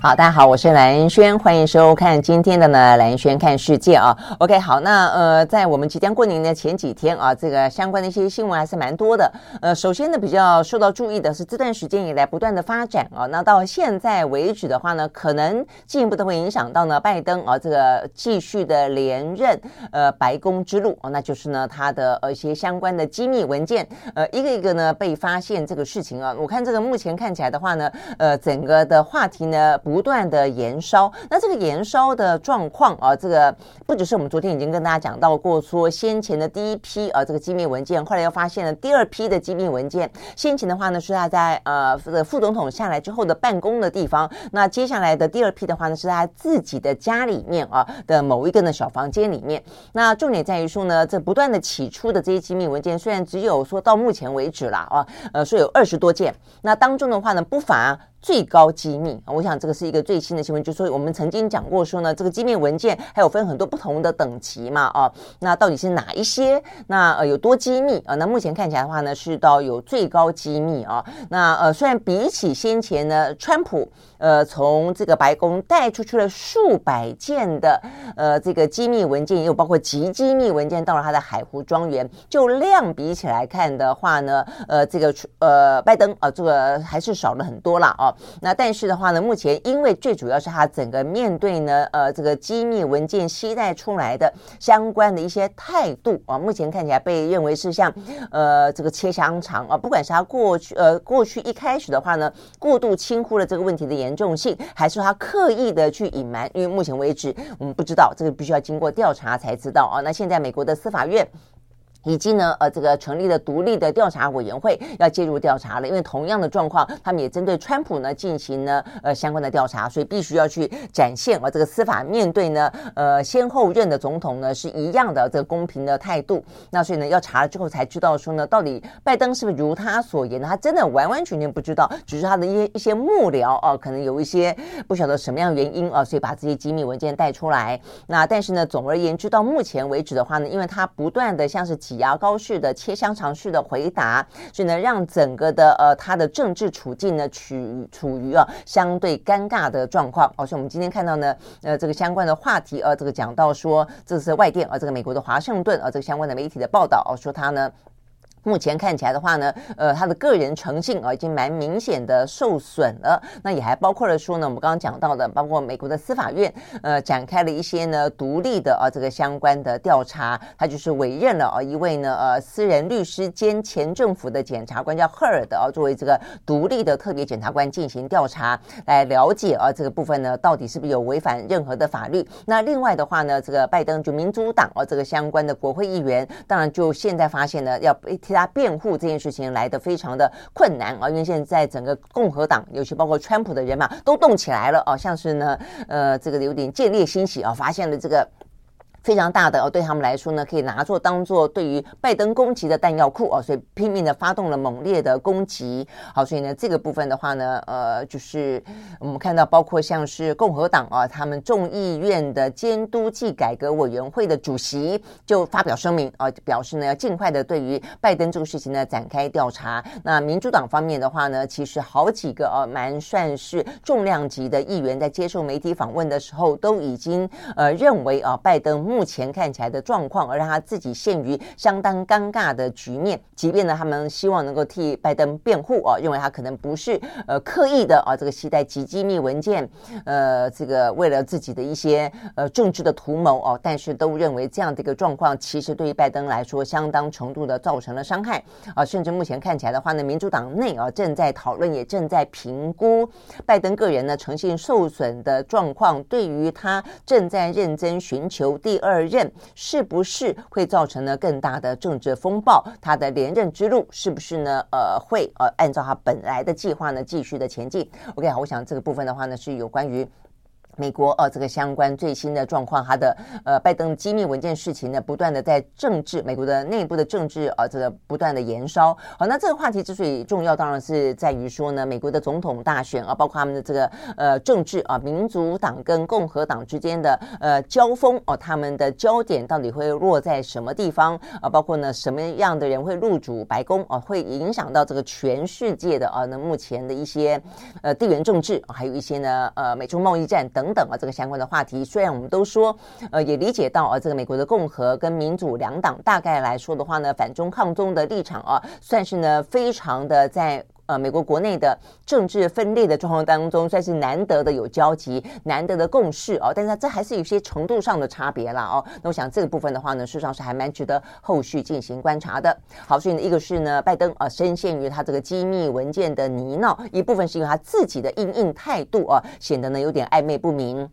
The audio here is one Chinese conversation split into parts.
好，大家好，我是兰轩，欢迎收看今天的呢兰轩看世界啊。OK，好，那呃，在我们即将过年的前几天啊，这个相关的一些新闻还是蛮多的。呃，首先呢，比较受到注意的是这段时间以来不断的发展啊，那到现在为止的话呢，可能进一步的会影响到呢拜登啊这个继续的连任呃白宫之路啊，那就是呢他的呃一些相关的机密文件呃一个一个呢被发现这个事情啊，我看这个目前看起来的话呢，呃整个的话题呢。不断的延烧，那这个延烧的状况啊，这个不只是我们昨天已经跟大家讲到过，说先前的第一批啊这个机密文件，后来又发现了第二批的机密文件。先前的话呢是他在呃副总统下来之后的办公的地方，那接下来的第二批的话呢是他自己的家里面啊的某一个呢小房间里面。那重点在于说呢，这不断的起出的这些机密文件，虽然只有说到目前为止了啊，呃说有二十多件，那当中的话呢不乏。最高机密，我想这个是一个最新的新闻，就是说我们曾经讲过说呢，这个机密文件还有分很多不同的等级嘛，啊，那到底是哪一些？那呃有多机密啊？那目前看起来的话呢，是到有最高机密啊。那呃虽然比起先前呢，川普呃从这个白宫带出去了数百件的呃这个机密文件，也有包括极机密文件到了他的海湖庄园，就量比起来看的话呢，呃这个呃拜登啊这个还是少了很多了啊。那但是的话呢，目前因为最主要是他整个面对呢，呃，这个机密文件携带出来的相关的一些态度啊，目前看起来被认为是像呃这个切香肠啊，不管是他过去呃过去一开始的话呢，过度轻忽了这个问题的严重性，还是他刻意的去隐瞒？因为目前为止我们不知道，这个必须要经过调查才知道啊。那现在美国的司法院。以及呢，呃，这个成立了独立的调查委员会要介入调查了，因为同样的状况，他们也针对川普呢进行呢呃相关的调查，所以必须要去展现啊这个司法面对呢呃先后任的总统呢是一样的这个公平的态度。那所以呢要查了之后才知道说呢，到底拜登是不是如他所言？他真的完完全全不知道，只是他的一些一些幕僚啊，可能有一些不晓得什么样原因啊，所以把这些机密文件带出来。那但是呢，总而言之，到目前为止的话呢，因为他不断的像是。牙膏式的切香肠式的回答，所以呢，让整个的呃他的政治处境呢处处于啊相对尴尬的状况。哦，且我们今天看到呢，呃，这个相关的话题，呃，这个讲到说，这是外电呃，这个美国的华盛顿呃，这个相关的媒体的报道，哦，说他呢。目前看起来的话呢，呃，他的个人诚信啊，已经蛮明显的受损了。那也还包括了说呢，我们刚刚讲到的，包括美国的司法院，呃，展开了一些呢独立的啊这个相关的调查。他就是委任了啊一位呢呃私人律师兼前政府的检察官叫赫尔德啊，作为这个独立的特别检察官进行调查，来了解啊这个部分呢到底是不是有违反任何的法律。那另外的话呢，这个拜登就民主党啊这个相关的国会议员，当然就现在发现呢要被替他辩护这件事情来的非常的困难啊，因为现在整个共和党，尤其包括川普的人马都动起来了啊，像是呢，呃，这个有点见猎心喜啊，发现了这个。非常大的哦，对他们来说呢，可以拿作当做对于拜登攻击的弹药库哦，所以拼命的发动了猛烈的攻击。好，所以呢，这个部分的话呢，呃，就是我们看到，包括像是共和党啊，他们众议院的监督暨改革委员会的主席就发表声明啊，表示呢要尽快的对于拜登这个事情呢展开调查。那民主党方面的话呢，其实好几个啊，蛮算是重量级的议员在接受媒体访问的时候，都已经呃认为啊，拜登目前看起来的状况，而让他自己陷于相当尴尬的局面。即便呢，他们希望能够替拜登辩护哦，认为他可能不是呃刻意的啊，这个携带极机密文件，呃，这个为了自己的一些呃政治的图谋哦，但是都认为这样的一个状况，其实对于拜登来说，相当程度的造成了伤害啊。甚至目前看起来的话呢，民主党内啊正在讨论，也正在评估拜登个人呢诚信受损的状况，对于他正在认真寻求第二。任是不是会造成呢更大的政治风暴？他的连任之路是不是呢？呃，会呃按照他本来的计划呢继续的前进？OK，好，我想这个部分的话呢是有关于。美国呃，这个相关最新的状况，他的呃拜登机密文件事情呢，不断的在政治美国的内部的政治啊、这个不断的延烧。好，那这个话题之所以重要，当然是在于说呢，美国的总统大选啊，包括他们的这个呃政治啊，民主党跟共和党之间的呃交锋哦、啊，他们的焦点到底会落在什么地方啊？包括呢什么样的人会入主白宫啊？会影响到这个全世界的啊，那目前的一些呃地缘政治，还有一些呢呃美中贸易战等。等等啊，这个相关的话题，虽然我们都说，呃，也理解到啊，这个美国的共和跟民主两党大概来说的话呢，反中抗中的立场啊，算是呢非常的在呃美国国内的政治分裂的状况当中，算是难得的有交集，难得的共识哦。但是这还是有些程度上的差别啦哦。那我想这个部分的话呢，事实上是还蛮值得后续进行观察的。好，所以呢，一个是呢，拜登啊，深陷于他这个机密文件的泥淖，一部分是因为他自己的因应态度啊，显得呢有点暧昧不明。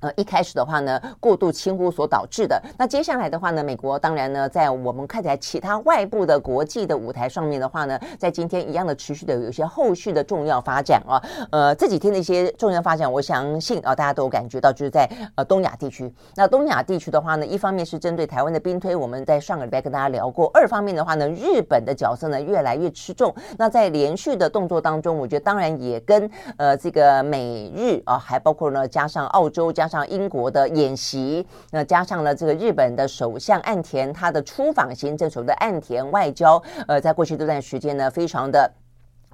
呃，一开始的话呢，过度轻忽所导致的。那接下来的话呢，美国当然呢，在我们看起来其他外部的国际的舞台上面的话呢，在今天一样的持续的有一些后续的重要发展啊。呃，这几天的一些重要发展，我相信啊，大家都感觉到，就是在呃东亚地区。那东亚地区的话呢，一方面是针对台湾的兵推，我们在上个礼拜跟大家聊过；二方面的话呢，日本的角色呢越来越吃重。那在连续的动作当中，我觉得当然也跟呃这个美日啊，还包括呢加上澳洲加。上英国的演习，那加上了这个日本的首相岸田他的出访行政，所谓的岸田外交，呃，在过去这段时间呢，非常的。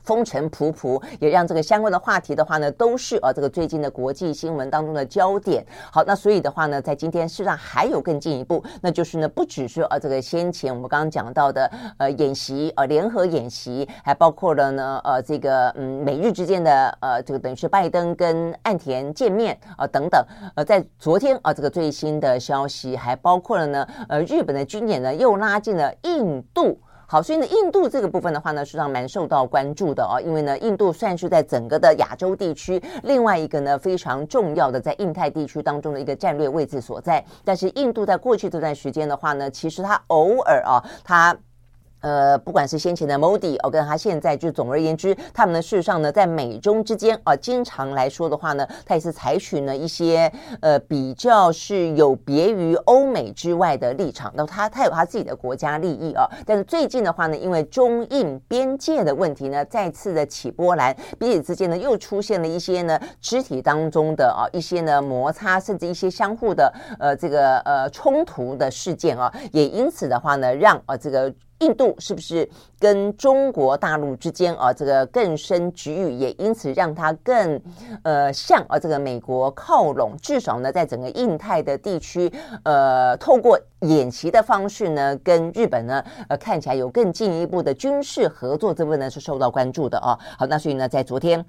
风尘仆仆，也让这个相关的话题的话呢，都是呃这个最近的国际新闻当中的焦点。好，那所以的话呢，在今天事实上还有更进一步，那就是呢，不只是呃这个先前我们刚刚讲到的呃演习呃联合演习，还包括了呢呃这个嗯美日之间的呃这个等于是拜登跟岸田见面啊、等等。呃，在昨天啊、这个最新的消息，还包括了呢呃日本的军演呢又拉近了印度。好，所以呢，印度这个部分的话呢，实际上蛮受到关注的哦，因为呢，印度算是在整个的亚洲地区另外一个呢非常重要的在印太地区当中的一个战略位置所在。但是，印度在过去这段时间的话呢，其实它偶尔啊，它。呃，不管是先前的 Modi，哦，跟他现在就总而言之，他们呢事实上呢，在美中之间啊，经常来说的话呢，他也是采取了一些呃比较是有别于欧美之外的立场。那他他有他自己的国家利益啊，但是最近的话呢，因为中印边界的问题呢，再次的起波澜，彼此之间呢又出现了一些呢肢体当中的啊一些呢摩擦，甚至一些相互的呃这个呃冲突的事件啊，也因此的话呢，让啊这个。印度是不是跟中国大陆之间啊，这个更深局域，也因此让它更呃向啊这个美国靠拢，至少呢，在整个印太的地区，呃，透过演习的方式呢，跟日本呢，呃，看起来有更进一步的军事合作，这部分呢是受到关注的啊。好，那所以呢，在昨天。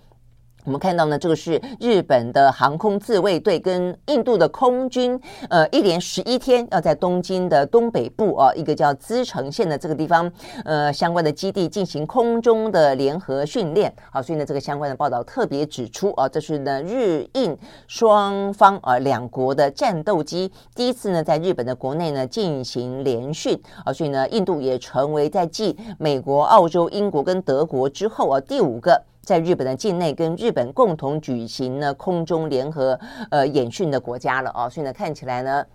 我们看到呢，这个是日本的航空自卫队跟印度的空军，呃，一连十一天要在东京的东北部啊，一个叫滋城县的这个地方，呃，相关的基地进行空中的联合训练。好，所以呢，这个相关的报道特别指出啊，这是呢日印双方啊两国的战斗机第一次呢在日本的国内呢进行联训啊，所以呢，印度也成为在继美国、澳洲、英国跟德国之后啊第五个。在日本的境内跟日本共同举行呢空中联合呃演训的国家了哦，所以呢看起来呢。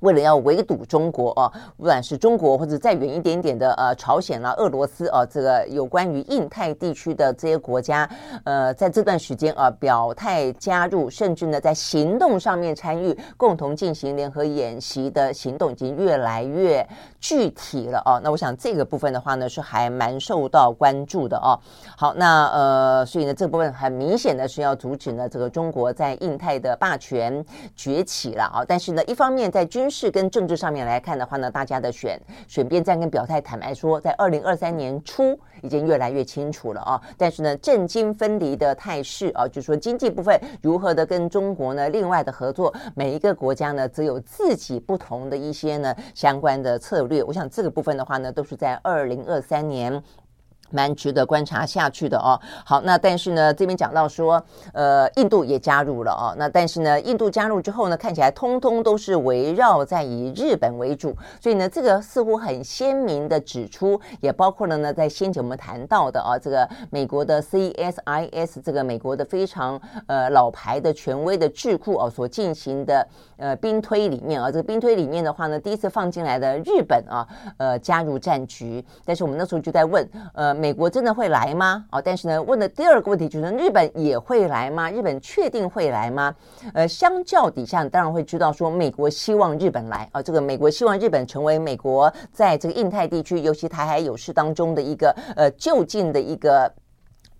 为了要围堵中国啊，不管是中国或者再远一点点的呃朝鲜啦、俄罗斯啊，这个有关于印太地区的这些国家，呃，在这段时间啊表态加入，甚至呢在行动上面参与，共同进行联合演习的行动已经越来越具体了啊。那我想这个部分的话呢，是还蛮受到关注的啊。好，那呃，所以呢这部分很明显的是要阻止呢这个中国在印太的霸权崛起了啊。但是呢，一方面在军是跟政治上面来看的话呢，大家的选选边站跟表态，坦白说，在二零二三年初已经越来越清楚了啊。但是呢，政经分离的态势啊，就是说经济部分如何的跟中国呢，另外的合作，每一个国家呢，则有自己不同的一些呢相关的策略。我想这个部分的话呢，都是在二零二三年。蛮值得观察下去的哦。好，那但是呢，这边讲到说，呃，印度也加入了哦。那但是呢，印度加入之后呢，看起来通通都是围绕在以日本为主，所以呢，这个似乎很鲜明的指出，也包括了呢，在先前我们谈到的啊，这个美国的 CSIS 这个美国的非常呃老牌的权威的智库哦所进行的呃兵推里面啊，这个兵推里面的话呢，第一次放进来的日本啊，呃加入战局，但是我们那时候就在问，呃。美国真的会来吗？哦，但是呢，问的第二个问题就是日本也会来吗？日本确定会来吗？呃，相较底下，当然会知道说美国希望日本来啊，这个美国希望日本成为美国在这个印太地区，尤其台海有事当中的一个呃就近的一个。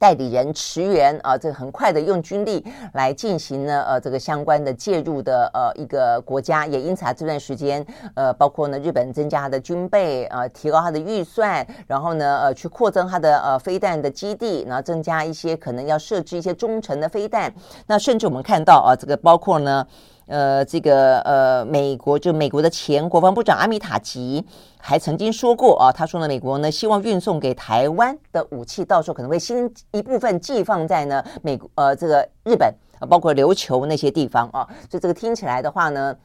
代理人驰援啊，这个很快的用军力来进行呢，呃，这个相关的介入的呃一个国家，也因此啊这段时间，呃，包括呢日本增加它的军备，呃，提高它的预算，然后呢，呃，去扩增它的呃飞弹的基地，然后增加一些可能要设置一些中程的飞弹，那甚至我们看到啊，这个包括呢。呃，这个呃，美国就美国的前国防部长阿米塔吉还曾经说过啊，他说呢，美国呢希望运送给台湾的武器，到时候可能会先一部分寄放在呢美国呃这个日本啊，包括琉球那些地方啊，所以这个听起来的话呢，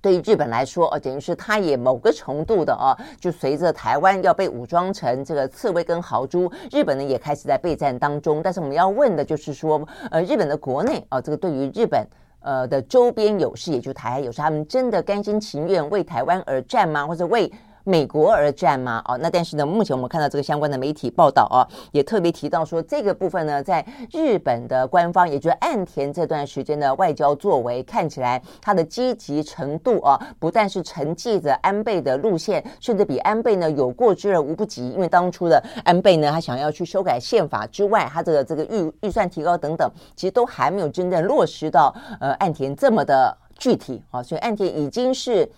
对于日本来说啊，等于是它也某个程度的啊，就随着台湾要被武装成这个刺猬跟豪猪，日本呢也开始在备战当中。但是我们要问的就是说，呃，日本的国内啊，这个对于日本。呃的周边有事，也就台海有事，他们真的甘心情愿为台湾而战吗？或者为？美国而战吗？哦，那但是呢，目前我们看到这个相关的媒体报道啊，也特别提到说，这个部分呢，在日本的官方，也就是岸田这段时间的外交作为，看起来他的积极程度啊，不但是承继着安倍的路线，甚至比安倍呢有过之而无不及。因为当初的安倍呢，他想要去修改宪法之外，他这个这个预预算提高等等，其实都还没有真正落实到呃岸田这么的具体啊，所以岸田已经是。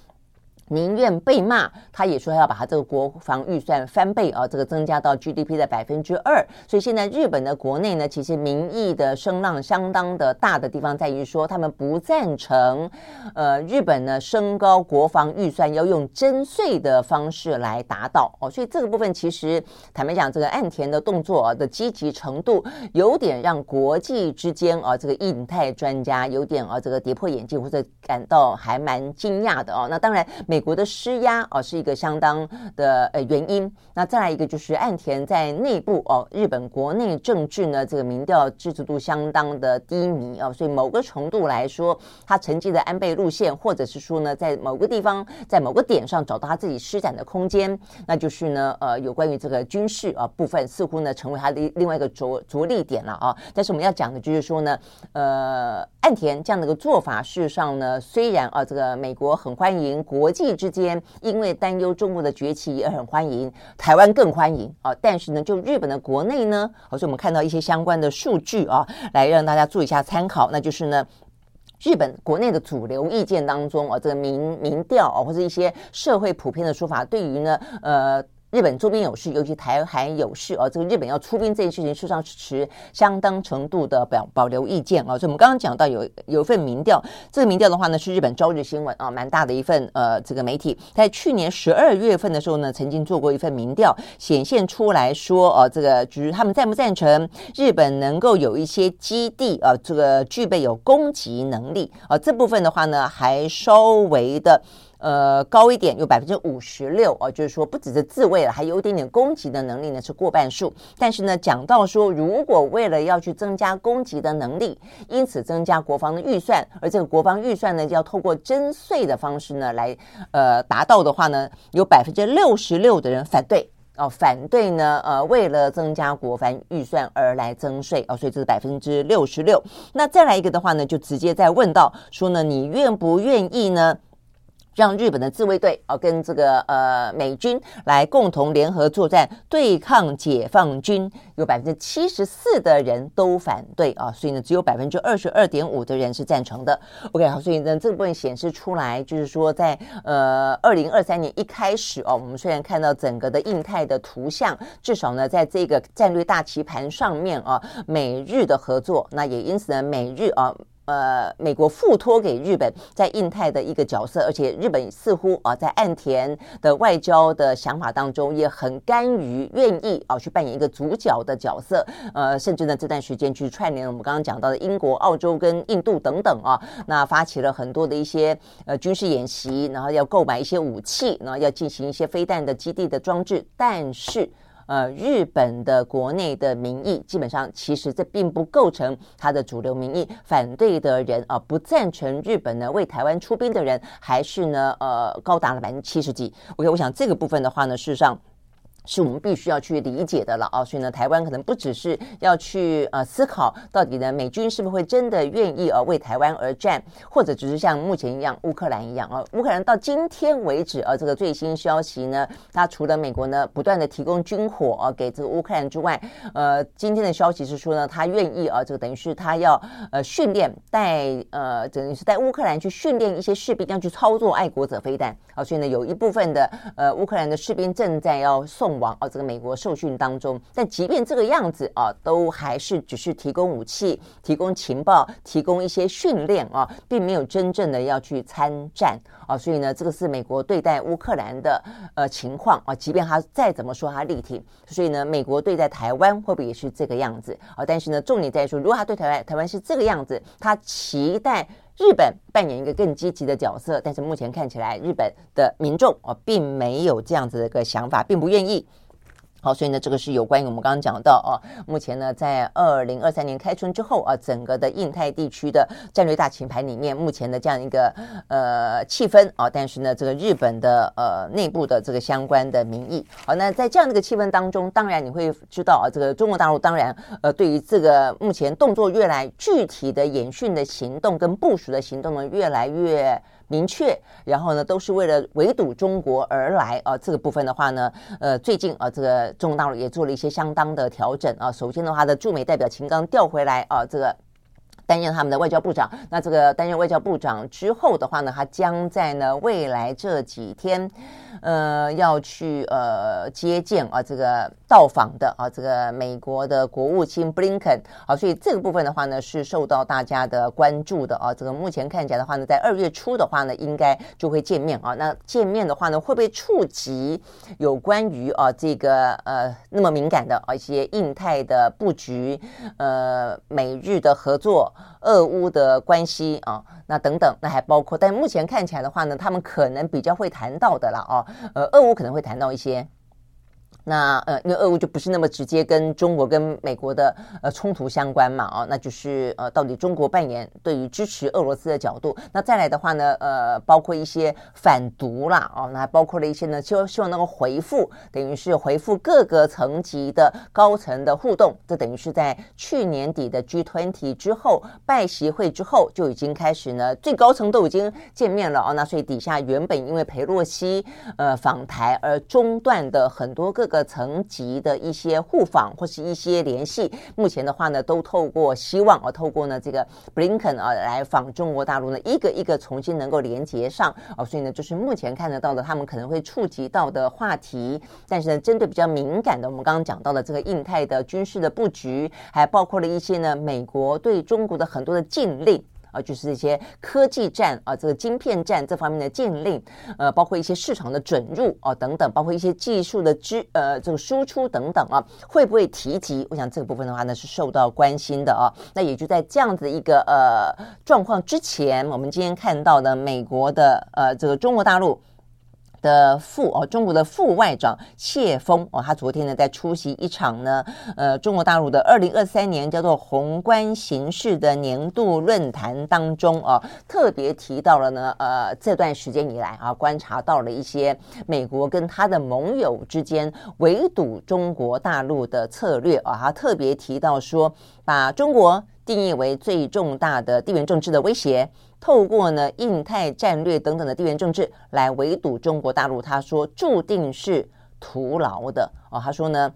宁愿被骂，他也说要把他这个国防预算翻倍啊，这个增加到 GDP 的百分之二。所以现在日本的国内呢，其实民意的声浪相当的大的地方在于说，他们不赞成，呃，日本呢升高国防预算要用征税的方式来达到哦。所以这个部分其实坦白讲，这个岸田的动作的积极程度，有点让国际之间啊，这个印太专家有点啊，这个跌破眼镜或者感到还蛮惊讶的哦。那当然。美国的施压哦，是一个相当的呃原因。那再来一个就是岸田在内部哦，日本国内政治呢，这个民调支持度相当的低迷哦，所以某个程度来说，他承继的安倍路线，或者是说呢，在某个地方，在某个点上找到他自己施展的空间，那就是呢，呃，有关于这个军事啊部分，似乎呢成为他的另外一个着着力点了啊。但是我们要讲的就是说呢，呃，岸田这样的一个做法，事实上呢，虽然啊，这个美国很欢迎国际。之间，因为担忧中国的崛起而很欢迎，台湾更欢迎啊。但是呢，就日本的国内呢，好像我们看到一些相关的数据啊，来让大家做一下参考。那就是呢，日本国内的主流意见当中啊，这个民民调啊，或者一些社会普遍的说法，对于呢，呃。日本周边有事，尤其台海有事哦，这个日本要出兵这件事情，事实上是持相当程度的保保留意见啊。所以我们刚刚讲到有有一份民调，这个民调的话呢，是日本朝日新闻啊，蛮大的一份呃这个媒体，在去年十二月份的时候呢，曾经做过一份民调，显现出来说哦，这个就是他们赞不赞成日本能够有一些基地啊，这个具备有攻击能力啊，这部分的话呢，还稍微的。呃，高一点有百分之五十六哦，就是说不只是自卫了，还有一点点攻击的能力呢，是过半数。但是呢，讲到说，如果为了要去增加攻击的能力，因此增加国防的预算，而这个国防预算呢，要透过征税的方式呢来呃达到的话呢，有百分之六十六的人反对哦，反对呢呃为了增加国防预算而来征税哦，所以这是百分之六十六。那再来一个的话呢，就直接再问到说呢，你愿不愿意呢？让日本的自卫队啊，跟这个呃美军来共同联合作战，对抗解放军，有百分之七十四的人都反对啊，所以呢，只有百分之二十二点五的人是赞成的。OK，好，所以呢，这部分显示出来，就是说在呃二零二三年一开始哦，我们虽然看到整个的印太的图像，至少呢，在这个战略大棋盘上面啊，美日的合作，那也因此呢，美日啊。呃，美国付托给日本在印太的一个角色，而且日本似乎啊，在岸田的外交的想法当中，也很甘于愿意啊去扮演一个主角的角色。呃，甚至呢，这段时间去串联我们刚刚讲到的英国、澳洲跟印度等等啊，那发起了很多的一些呃军事演习，然后要购买一些武器，然后要进行一些飞弹的基地的装置，但是。呃，日本的国内的民意基本上，其实这并不构成他的主流民意。反对的人啊，不赞成日本呢为台湾出兵的人，还是呢呃高达了百分之七十几。OK，我想这个部分的话呢，事实上。是我们必须要去理解的了啊，所以呢，台湾可能不只是要去呃思考到底呢，美军是不是会真的愿意呃为台湾而战，或者只是像目前一样乌克兰一样啊，乌克兰到今天为止啊，这个最新消息呢，它除了美国呢不断的提供军火啊给这个乌克兰之外，呃，今天的消息是说呢，他愿意啊，这个等于是他要呃训练带呃等于是带乌克兰去训练一些士兵要去操作爱国者飞弹啊，所以呢，有一部分的呃乌克兰的士兵正在要送。往哦，这个美国受训当中，但即便这个样子啊，都还是只是提供武器、提供情报、提供一些训练啊，并没有真正的要去参战啊。所以呢，这个是美国对待乌克兰的呃情况啊。即便他再怎么说他力挺，所以呢，美国对待台湾会不会也是这个样子啊？但是呢，重点在于说，如果他对台湾台湾是这个样子，他期待日本扮演一个更积极的角色，但是目前看起来，日本的民众啊，并没有这样子的一个想法，并不愿意。好，所以呢，这个是有关于我们刚刚讲到哦，目前呢，在二零二三年开春之后啊，整个的印太地区的战略大棋盘里面，目前的这样一个呃气氛啊，但是呢，这个日本的呃内部的这个相关的民意，好，那在这样的一个气氛当中，当然你会知道啊，这个中国大陆当然呃对于这个目前动作越来具体的演训的行动跟部署的行动呢，越来越。明确，然后呢，都是为了围堵中国而来啊。这个部分的话呢，呃，最近啊，这个中国大陆也做了一些相当的调整啊。首先的话，的驻美代表秦刚调回来啊，这个担任他们的外交部长。那这个担任外交部长之后的话呢，他将在呢未来这几天。呃，要去呃接见啊，这个到访的啊，这个美国的国务卿布林肯啊，所以这个部分的话呢，是受到大家的关注的啊。这个目前看起来的话呢，在二月初的话呢，应该就会见面啊。那见面的话呢，会不会触及有关于啊这个呃那么敏感的啊一些印太的布局，呃美日的合作，俄乌的关系啊，那等等，那还包括，但目前看起来的话呢，他们可能比较会谈到的了啊，呃，俄乌可能会谈到一些。那呃，因为俄乌就不是那么直接跟中国跟美国的呃冲突相关嘛，哦，那就是呃，到底中国扮演对于支持俄罗斯的角度，那再来的话呢，呃，包括一些反独啦，哦，那还包括了一些呢，希望希望能够回复，等于是回复各个层级的高层的互动，这等于是在去年底的 G20 之后拜习会之后就已经开始呢，最高层都已经见面了哦，那所以底下原本因为裴洛西呃访台而中断的很多个。的层级的一些互访或是一些联系，目前的话呢，都透过希望啊，透过呢这个布林肯啊来访中国大陆呢，一个一个重新能够连接上啊，所以呢，就是目前看得到的，他们可能会触及到的话题。但是呢，针对比较敏感的，我们刚刚讲到的这个印太的军事的布局，还包括了一些呢，美国对中国的很多的禁令。啊，就是这些科技战啊，这个晶片战这方面的禁令，呃，包括一些市场的准入啊等等，包括一些技术的支呃这个输出等等啊，会不会提及？我想这个部分的话呢是受到关心的啊。那也就在这样子一个呃状况之前，我们今天看到的美国的呃这个中国大陆。的副哦，中国的副外长谢锋哦，他昨天呢在出席一场呢，呃，中国大陆的二零二三年叫做宏观形势的年度论坛当中哦，特别提到了呢，呃，这段时间以来啊，观察到了一些美国跟他的盟友之间围堵中国大陆的策略啊，他特别提到说，把中国定义为最重大的地缘政治的威胁。透过呢印太战略等等的地缘政治来围堵中国大陆，他说注定是徒劳的哦。他说呢，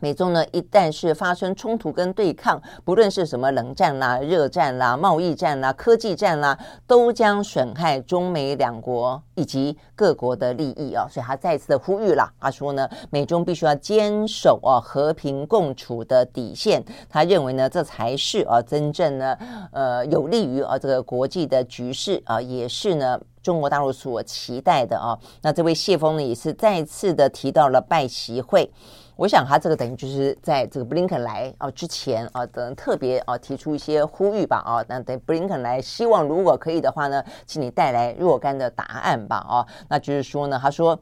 美中呢，一旦是发生冲突跟对抗，不论是什么冷战啦、热战啦、贸易战啦、科技战啦，都将损害中美两国以及各国的利益啊。所以他再次的呼吁了，他说呢，美中必须要坚守啊和平共处的底线。他认为呢，这才是啊真正呢，呃，有利于啊这个国际的局势啊，也是呢中国大陆所期待的啊。那这位谢峰呢，也是再次的提到了拜习会。我想他这个等于就是在这个布林肯来哦之前啊，等特别啊提出一些呼吁吧啊，那等布林肯来，希望如果可以的话呢，请你带来若干的答案吧啊，那就是说呢，他说。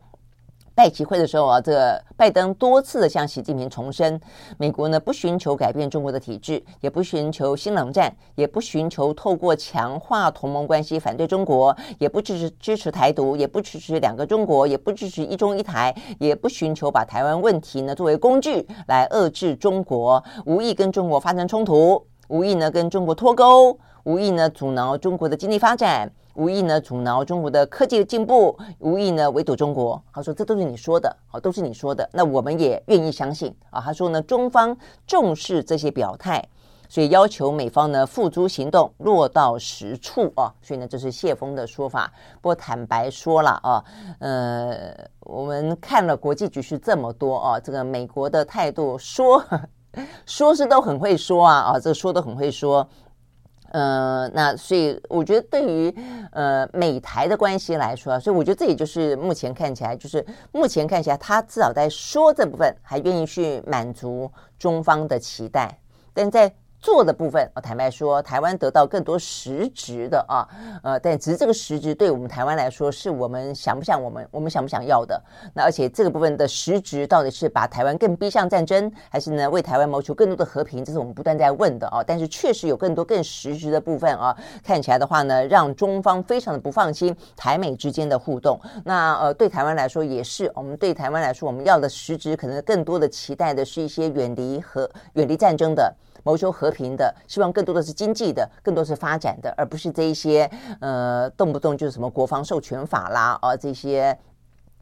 拜集会的时候啊，这个拜登多次的向习近平重申，美国呢不寻求改变中国的体制，也不寻求新冷战，也不寻求透过强化同盟关系反对中国，也不支持支持台独，也不支持两个中国，也不支持一中一台，也不寻求把台湾问题呢作为工具来遏制中国，无意跟中国发生冲突，无意呢跟中国脱钩，无意呢阻挠中国的经济发展。无意呢阻挠中国的科技进步，无意呢围堵中国。他说这都是你说的，好，都是你说的。那我们也愿意相信啊。他说呢，中方重视这些表态，所以要求美方呢付诸行动，落到实处啊。所以呢，这是谢锋的说法。不过坦白说了啊，呃，我们看了国际局势这么多啊，这个美国的态度说 说是都很会说啊啊，这说都很会说。呃，那所以我觉得对于呃美台的关系来说，所以我觉得这也就是目前看起来，就是目前看起来他至少在说这部分还愿意去满足中方的期待，但在。做的部分，我坦白说，台湾得到更多实质的啊，呃，但只是这个实质对我们台湾来说，是我们想不想我们我们想不想要的？那而且这个部分的实质到底是把台湾更逼向战争，还是呢为台湾谋求更多的和平？这是我们不断在问的啊。但是确实有更多更实质的部分啊，看起来的话呢，让中方非常的不放心台美之间的互动。那呃，对台湾来说也是，我们对台湾来说，我们要的实质可能更多的期待的是一些远离和远离战争的。谋求和平的，希望更多的是经济的，更多是发展的，而不是这一些呃动不动就是什么国防授权法啦，啊这些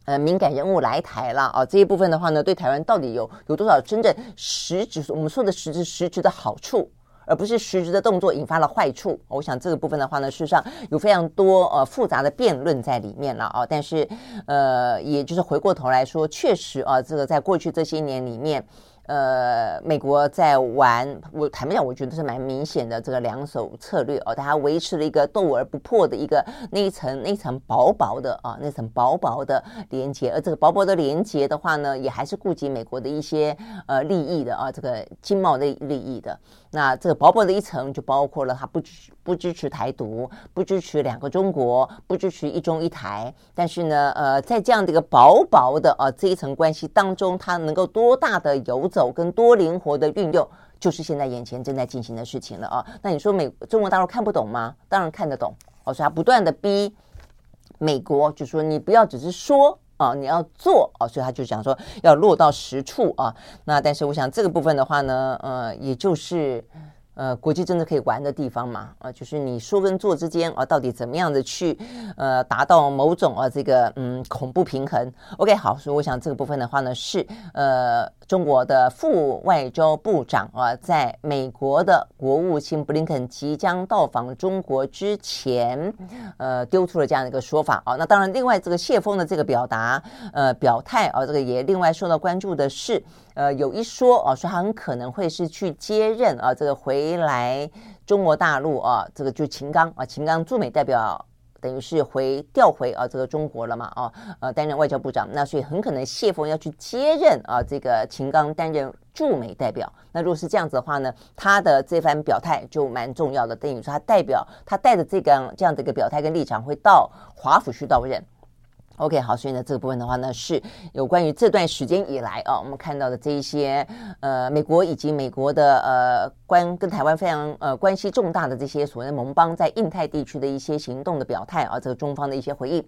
呃敏感人物来台了，啊这一部分的话呢，对台湾到底有有多少真正实质？我们说的实质实质的好处，而不是实质的动作引发了坏处。我想这个部分的话呢，事实上有非常多呃复杂的辩论在里面了啊。但是呃，也就是回过头来说，确实啊，这个在过去这些年里面。呃，美国在玩，我坦白讲，我觉得是蛮明显的这个两手策略哦，它维持了一个斗而不破的一个那一层那一层薄薄的啊，那层薄薄的连接，而这个薄薄的连接的话呢，也还是顾及美国的一些呃利益的啊，这个经贸的利益的。那这个薄薄的一层就包括了它不支不支持台独，不支持两个中国，不支持一中一台。但是呢，呃，在这样的一个薄薄的啊这一层关系当中，它能够多大的游走跟多灵活的运用，就是现在眼前正在进行的事情了啊。那你说美中国大陆看不懂吗？当然看得懂。哦，所以他不断的逼美国，就说你不要只是说。啊，你要做啊，所以他就讲说要落到实处啊。那但是我想这个部分的话呢，呃，也就是呃，国际政治可以玩的地方嘛，啊，就是你说跟做之间啊，到底怎么样子去呃达到某种啊这个嗯恐怖平衡？OK，好，所以我想这个部分的话呢是呃。中国的副外交部长啊，在美国的国务卿布林肯即将到访中国之前，呃，丢出了这样的一个说法啊。那当然，另外这个谢锋的这个表达，呃，表态啊，这个也另外受到关注的是，呃，有一说啊，说他很可能会是去接任啊，这个回来中国大陆啊，这个就秦刚啊，秦刚驻美代表。等于是回调回啊这个中国了嘛啊呃担任外交部长，那所以很可能谢峰要去接任啊这个秦刚担任驻美代表。那如果是这样子的话呢，他的这番表态就蛮重要的，等于说他代表他带着这个这样的一个表态跟立场会到华府去到任。OK，好，所以呢，这个部分的话呢，是有关于这段时间以来啊，我们看到的这一些呃，美国以及美国的呃关跟台湾非常呃关系重大的这些所谓的盟邦在印太地区的一些行动的表态啊，这个中方的一些回应。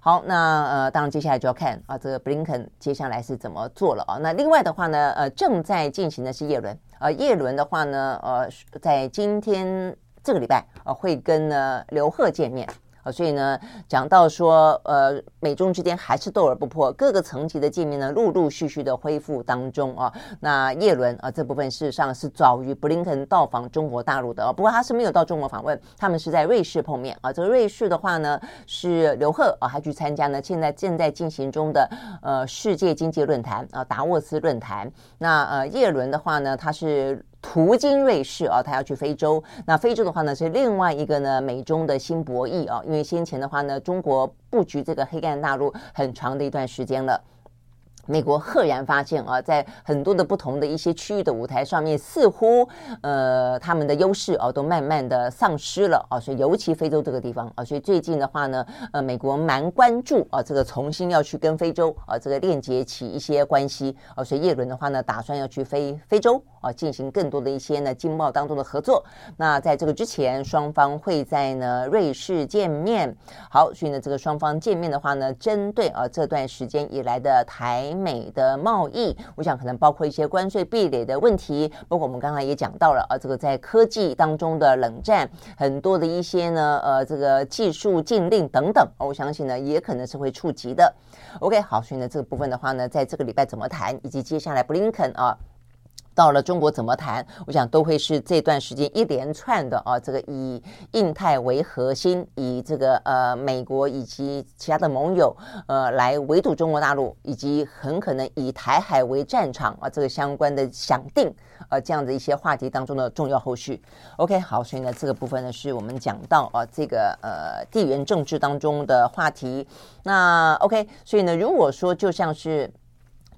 好，那呃，当然接下来就要看啊，这个布林肯接下来是怎么做了啊。那另外的话呢，呃，正在进行的是叶伦，呃，叶伦的话呢，呃，在今天这个礼拜啊，会跟呢刘鹤见面。所以呢，讲到说，呃，美中之间还是斗而不破，各个层级的见面呢，陆陆续续的恢复当中啊。那叶伦啊，这部分事实上是早于布林肯到访中国大陆的，不过他是没有到中国访问，他们是在瑞士碰面啊。这个瑞士的话呢，是刘鹤啊，还去参加呢，现在正在进行中的呃世界经济论坛啊，达沃斯论坛。那呃，叶伦的话呢，他是。途经瑞士啊，他要去非洲。那非洲的话呢，是另外一个呢美中的新博弈啊。因为先前的话呢，中国布局这个黑暗大陆很长的一段时间了。美国赫然发现啊，在很多的不同的一些区域的舞台上面，似乎呃他们的优势啊都慢慢的丧失了啊，所以尤其非洲这个地方啊，所以最近的话呢，呃，美国蛮关注啊，这个重新要去跟非洲啊这个链接起一些关系啊，所以叶伦的话呢，打算要去非非洲啊进行更多的一些呢经贸当中的合作。那在这个之前，双方会在呢瑞士见面。好，所以呢这个双方见面的话呢，针对啊这段时间以来的台。美的贸易，我想可能包括一些关税壁垒的问题，包括我们刚才也讲到了啊，这个在科技当中的冷战，很多的一些呢，呃，这个技术禁令等等，我相信呢，也可能是会触及的。OK，好，所以呢，这个部分的话呢，在这个礼拜怎么谈，以及接下来布林肯啊。到了中国怎么谈？我想都会是这段时间一连串的啊，这个以印太为核心，以这个呃美国以及其他的盟友呃来围堵中国大陆，以及很可能以台海为战场啊，这个相关的想定呃这样的一些话题当中的重要后续。OK，好，所以呢这个部分呢是我们讲到啊这个呃地缘政治当中的话题。那 OK，所以呢如果说就像是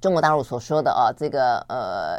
中国大陆所说的啊这个呃。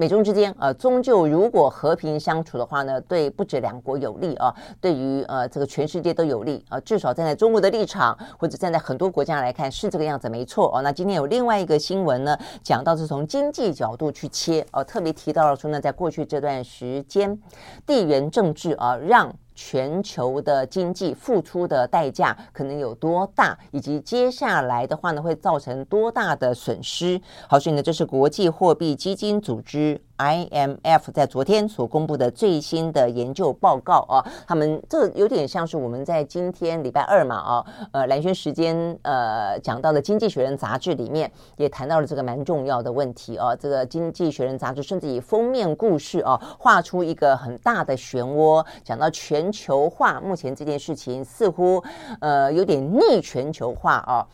美中之间，呃，终究如果和平相处的话呢，对不止两国有利啊，对于呃这个全世界都有利啊。至少站在中国的立场，或者站在很多国家来看，是这个样子，没错哦。那今天有另外一个新闻呢，讲到是从经济角度去切哦，特别提到了说呢，在过去这段时间，地缘政治啊，让。全球的经济付出的代价可能有多大，以及接下来的话呢，会造成多大的损失？好，所以呢，这是国际货币基金组织。IMF 在昨天所公布的最新的研究报告啊，他们这有点像是我们在今天礼拜二嘛啊，呃，蓝轩时间呃讲到的《经济学人》杂志里面也谈到了这个蛮重要的问题啊。这个《经济学人》杂志甚至以封面故事啊画出一个很大的漩涡，讲到全球化目前这件事情似乎呃有点逆全球化啊。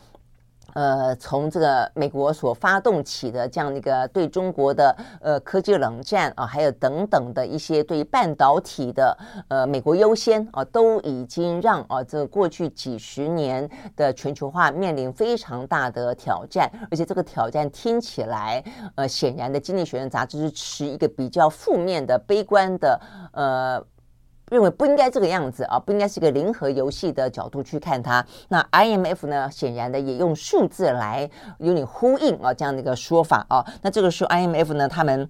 呃，从这个美国所发动起的这样的一个对中国的呃科技冷战啊，还有等等的一些对半导体的呃美国优先啊，都已经让啊这过去几十年的全球化面临非常大的挑战，而且这个挑战听起来呃显然的，《经济学人》杂志是持一个比较负面的、悲观的呃。认为不应该这个样子啊，不应该是一个零和游戏的角度去看它。那 IMF 呢，显然的也用数字来与你呼应啊，这样的一个说法啊。那这个时候 IMF 呢，他们。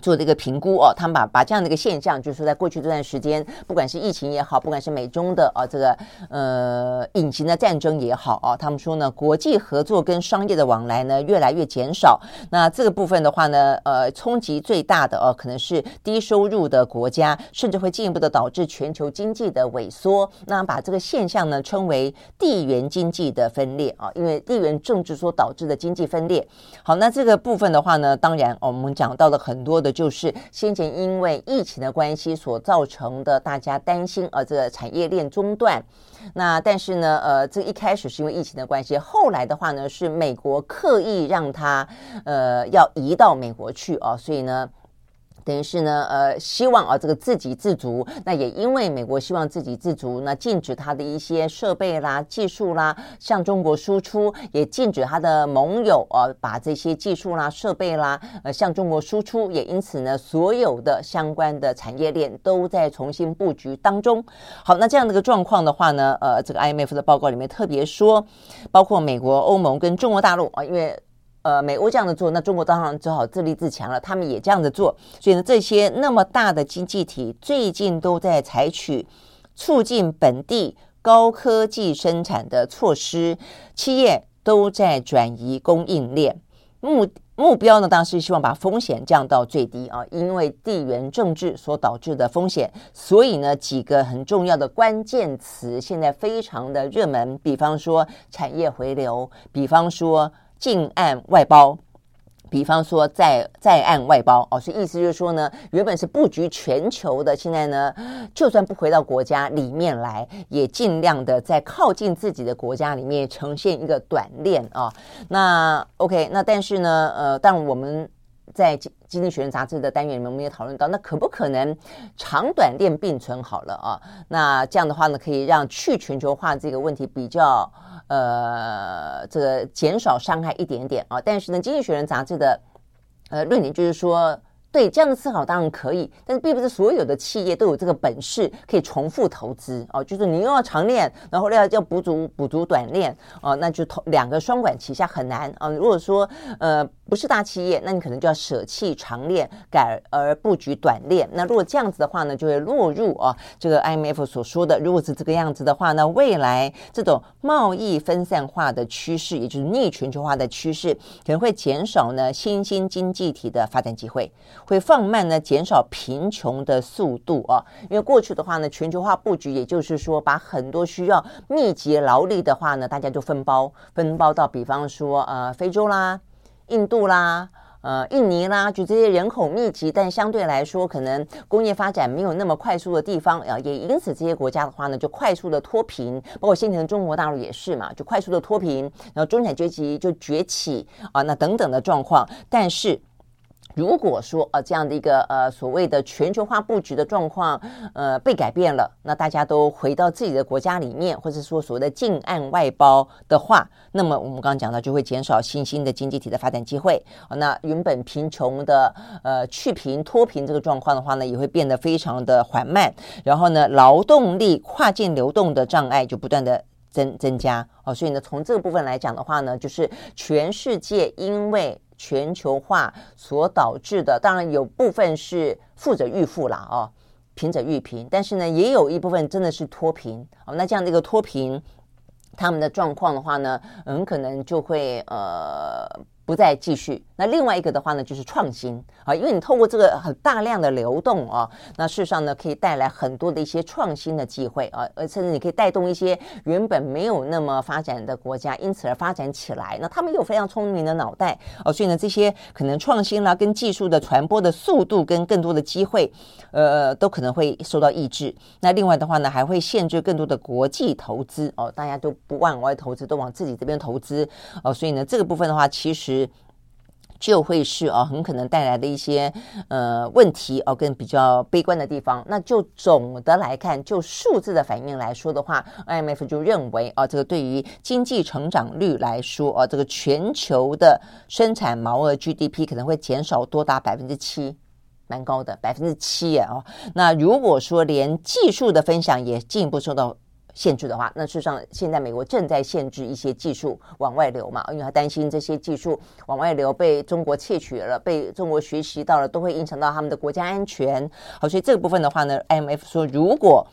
做的一个评估哦，他们把把这样的一个现象，就是说在过去这段时间，不管是疫情也好，不管是美中的啊这个呃隐形的战争也好啊，他们说呢，国际合作跟商业的往来呢越来越减少。那这个部分的话呢，呃，冲击最大的哦，可能是低收入的国家，甚至会进一步的导致全球经济的萎缩。那把这个现象呢称为地缘经济的分裂啊，因为地缘政治所导致的经济分裂。好，那这个部分的话呢，当然我们讲到了很多的。就是先前因为疫情的关系所造成的，大家担心啊，这个产业链中断。那但是呢，呃，这一开始是因为疫情的关系，后来的话呢，是美国刻意让它呃要移到美国去啊，所以呢。等于是呢，呃，希望啊，这个自给自足。那也因为美国希望自给自足，那禁止它的一些设备啦、技术啦向中国输出，也禁止它的盟友啊把这些技术啦、设备啦呃向中国输出。也因此呢，所有的相关的产业链都在重新布局当中。好，那这样的一个状况的话呢，呃，这个 IMF 的报告里面特别说，包括美国、欧盟跟中国大陆啊，因为。呃，美欧这样子做，那中国当然只好自立自强了。他们也这样子做，所以呢，这些那么大的经济体最近都在采取促进本地高科技生产的措施，企业都在转移供应链。目目标呢，当然是希望把风险降到最低啊，因为地缘政治所导致的风险，所以呢，几个很重要的关键词现在非常的热门，比方说产业回流，比方说近岸外包。比方说在在岸外包哦，所以意思就是说呢，原本是布局全球的，现在呢，就算不回到国家里面来，也尽量的在靠近自己的国家里面呈现一个短链啊。那 OK，那但是呢，呃，但我们在经经济学人杂志的单元里面，我们也讨论到，那可不可能长短链并存好了啊？那这样的话呢，可以让去全球化这个问题比较。呃，这个减少伤害一点点啊，但是呢，《经济学人》杂志的呃论点就是说。对，这样的思考当然可以，但是并不是所有的企业都有这个本事可以重复投资哦。就是你又要长链，然后要要补足补足短链哦，那就投两个双管齐下很难啊。如果说呃不是大企业，那你可能就要舍弃长链，改而布局短链。那如果这样子的话呢，就会落入啊这个 IMF 所说的，如果是这个样子的话，那未来这种贸易分散化的趋势，也就是逆全球化的趋势，可能会减少呢新兴经济体的发展机会。会放慢呢，减少贫穷的速度啊，因为过去的话呢，全球化布局，也就是说，把很多需要密集劳力的话呢，大家就分包，分包到比方说呃非洲啦、印度啦、呃印尼啦，就这些人口密集，但相对来说可能工业发展没有那么快速的地方啊，也因此这些国家的话呢，就快速的脱贫，包括先前的中国大陆也是嘛，就快速的脱贫，然后中产阶级就崛起啊，那等等的状况，但是。如果说呃这样的一个呃所谓的全球化布局的状况呃被改变了，那大家都回到自己的国家里面，或者说所谓的近岸外包的话，那么我们刚刚讲到就会减少新兴的经济体的发展机会。那原本贫穷的呃去贫脱贫这个状况的话呢，也会变得非常的缓慢。然后呢，劳动力跨境流动的障碍就不断的增增加哦。所以呢，从这个部分来讲的话呢，就是全世界因为全球化所导致的，当然有部分是富者愈富啦，哦，贫者愈贫，但是呢，也有一部分真的是脱贫哦。那这样的一个脱贫，他们的状况的话呢，很可能就会呃。不再继续。那另外一个的话呢，就是创新啊，因为你透过这个很大量的流动啊，那事实上呢，可以带来很多的一些创新的机会啊，而甚至你可以带动一些原本没有那么发展的国家，因此而发展起来。那他们有非常聪明的脑袋哦，所以呢，这些可能创新啦，跟技术的传播的速度跟更多的机会，呃，都可能会受到抑制。那另外的话呢，还会限制更多的国际投资哦，大家都不往外投资，都往自己这边投资哦，所以呢，这个部分的话，其实。就会是啊，很可能带来的一些呃问题哦，跟比较悲观的地方。那就总的来看，就数字的反应来说的话，IMF 就认为啊，这个对于经济成长率来说啊，这个全球的生产毛额 GDP 可能会减少多达百分之七，蛮高的百分之七啊。那如果说连技术的分享也进一步受到。限制的话，那事实上现在美国正在限制一些技术往外流嘛，因为他担心这些技术往外流被中国窃取了，被中国学习到了，都会影响到他们的国家安全。好，所以这个部分的话呢，IMF 说，如果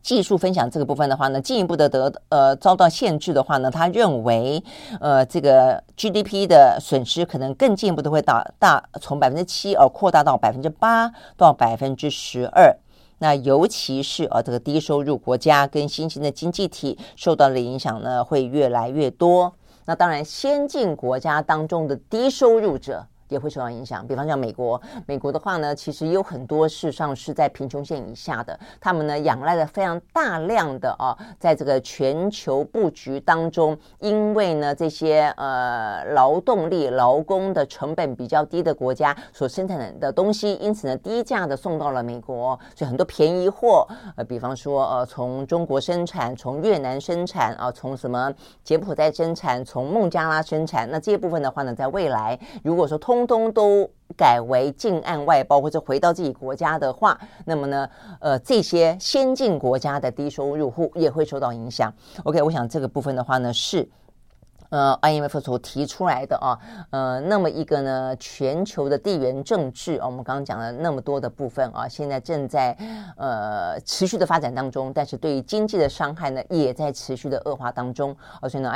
技术分享这个部分的话呢，进一步的得呃遭到限制的话呢，他认为呃这个 GDP 的损失可能更进一步的会大大从百分之七而扩大到百分之八到百分之十二。那尤其是啊，这个低收入国家跟新兴的经济体受到的影响呢，会越来越多。那当然，先进国家当中的低收入者。也会受到影响，比方像美国，美国的话呢，其实有很多事实上是在贫穷线以下的，他们呢仰赖了非常大量的啊，在这个全球布局当中，因为呢这些呃劳动力、劳工的成本比较低的国家所生产的东西，因此呢低价的送到了美国，所以很多便宜货，呃，比方说呃从中国生产，从越南生产啊，从什么柬埔寨生产，从孟加拉生产，那这些部分的话呢，在未来如果说通通通都改为近岸外包或者回到自己国家的话，那么呢，呃，这些先进国家的低收入户也会受到影响。OK，我想这个部分的话呢是。呃，IMF 所提出来的啊，呃，那么一个呢，全球的地缘政治，我们刚刚讲了那么多的部分啊，现在正在呃持续的发展当中，但是对于经济的伤害呢，也在持续的恶化当中。而且呢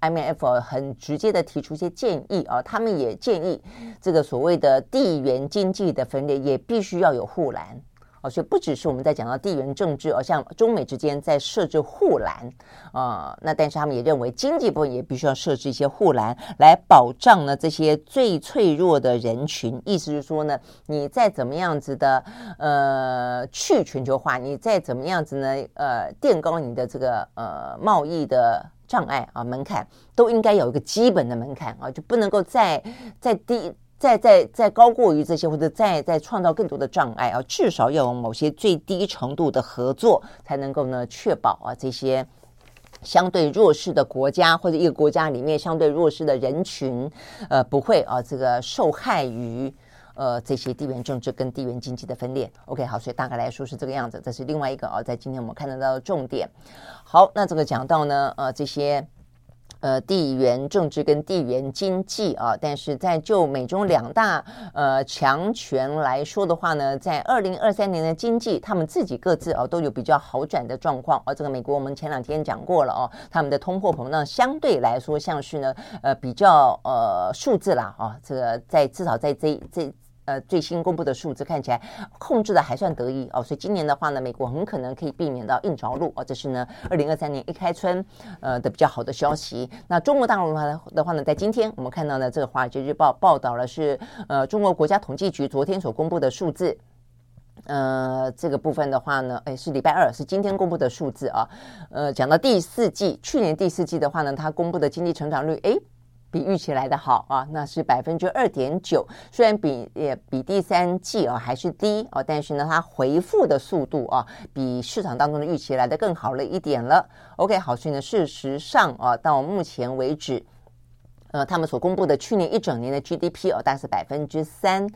，IMF 很直接的提出一些建议啊，他们也建议这个所谓的地缘经济的分裂也必须要有护栏。哦，所以不只是我们在讲到地缘政治，而像中美之间在设置护栏啊，那但是他们也认为经济部分也必须要设置一些护栏，来保障呢这些最脆弱的人群。意思是说呢，你再怎么样子的呃去全球化，你再怎么样子呢呃垫高你的这个呃贸易的障碍啊门槛，都应该有一个基本的门槛啊，就不能够再再低。再再再高过于这些，或者再再创造更多的障碍啊，至少要有某些最低程度的合作，才能够呢确保啊这些相对弱势的国家或者一个国家里面相对弱势的人群，呃不会啊这个受害于呃这些地缘政治跟地缘经济的分裂。OK，好，所以大概来说是这个样子，这是另外一个啊，在今天我们看得到的重点。好，那这个讲到呢呃这些。呃，地缘政治跟地缘经济啊，但是在就美中两大呃强权来说的话呢，在二零二三年的经济，他们自己各自啊都有比较好转的状况。而、这个美国，我们前两天讲过了哦、他们的通货膨胀相对来说像是呢呃比较呃数字啦啊，这个在至少在这这。呃，最新公布的数字看起来控制的还算得意哦，所以今年的话呢，美国很可能可以避免到硬着陆哦，这是呢，二零二三年一开春呃的比较好的消息。那中国大陆的话呢的话呢，在今天我们看到呢，这个《华尔街日报》报道了是呃中国国家统计局昨天所公布的数字，呃，这个部分的话呢，哎，是礼拜二，是今天公布的数字啊。呃，讲到第四季，去年第四季的话呢，它公布的经济成长率，哎。比预期来的好啊，那是百分之二点九，虽然比也比第三季啊还是低啊，但是呢，它回复的速度啊，比市场当中的预期来的更好了一点了。OK，好，所以呢，事实上啊，到目前为止。呃，他们所公布的去年一整年的 GDP 哦，大概是百分之三，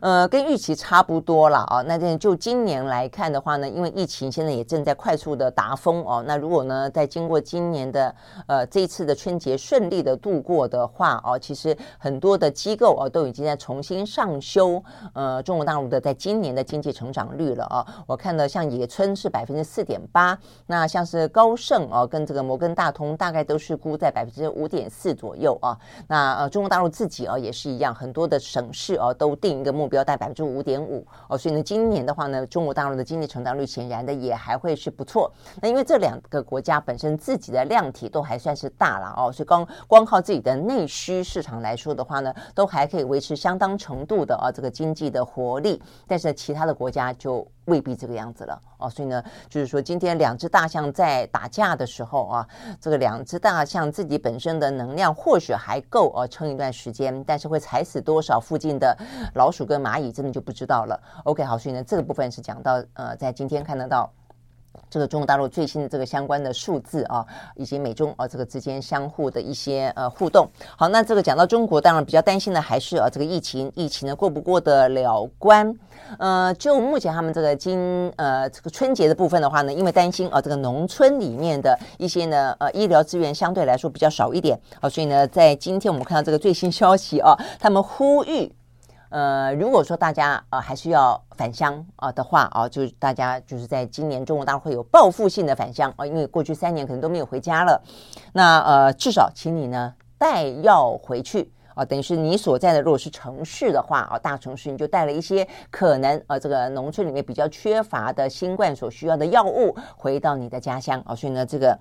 呃，跟预期差不多了啊。那这就今年来看的话呢，因为疫情现在也正在快速的达峰哦。那如果呢，在经过今年的呃这一次的春节顺利的度过的话哦，其实很多的机构哦都已经在重新上修呃中国大陆的在今年的经济成长率了啊。我看到像野村是百分之四点八，那像是高盛哦跟这个摩根大通大概都是估在百分之五点四左右啊。那呃，中国大陆自己啊也是一样，很多的省市啊都定一个目标，在百分之五点五哦。所以呢，今年的话呢，中国大陆的经济成长率显然的也还会是不错。那因为这两个国家本身自己的量体都还算是大了哦，所以光光靠自己的内需市场来说的话呢，都还可以维持相当程度的啊这个经济的活力。但是其他的国家就未必这个样子了哦。所以呢，就是说今天两只大象在打架的时候啊，这个两只大象自己本身的能量或许还够哦撑一段时间，但是会踩死多少附近的老鼠跟蚂蚁，真的就不知道了。OK，好，所以呢，这个部分是讲到呃，在今天看得到。这个中国大陆最新的这个相关的数字啊，以及美中啊这个之间相互的一些呃互动。好，那这个讲到中国，当然比较担心的还是啊这个疫情，疫情呢过不过得了关？呃，就目前他们这个今呃这个春节的部分的话呢，因为担心啊这个农村里面的一些呢呃医疗资源相对来说比较少一点啊，所以呢在今天我们看到这个最新消息啊，他们呼吁。呃，如果说大家呃还是要返乡啊的话啊，就是大家就是在今年中国大陆会有报复性的返乡啊，因为过去三年可能都没有回家了。那呃，至少请你呢带药回去啊，等于是你所在的如果是城市的话啊，大城市你就带了一些可能啊这个农村里面比较缺乏的新冠所需要的药物回到你的家乡啊，所以呢这个。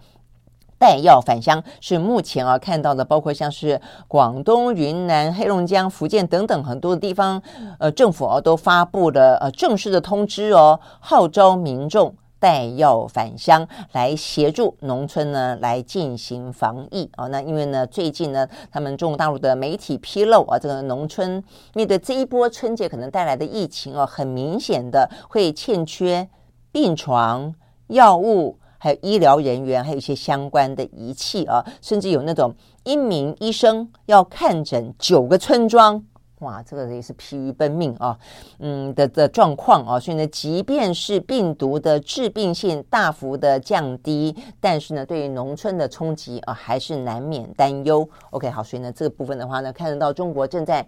带药返乡是目前啊看到的，包括像是广东、云南、黑龙江、福建等等很多的地方，呃，政府啊都发布了呃正式的通知哦，号召民众带药返乡来协助农村呢来进行防疫啊。那因为呢最近呢，他们中国大陆的媒体披露啊，这个农村面对这一波春节可能带来的疫情哦，很明显的会欠缺病床、药物。还有医疗人员，还有一些相关的仪器啊，甚至有那种一名医生要看诊九个村庄，哇，这个也是疲于奔命啊，嗯的的状况啊，所以呢，即便是病毒的致病性大幅的降低，但是呢，对于农村的冲击啊，还是难免担忧。OK，好，所以呢，这个部分的话呢，看得到中国正在。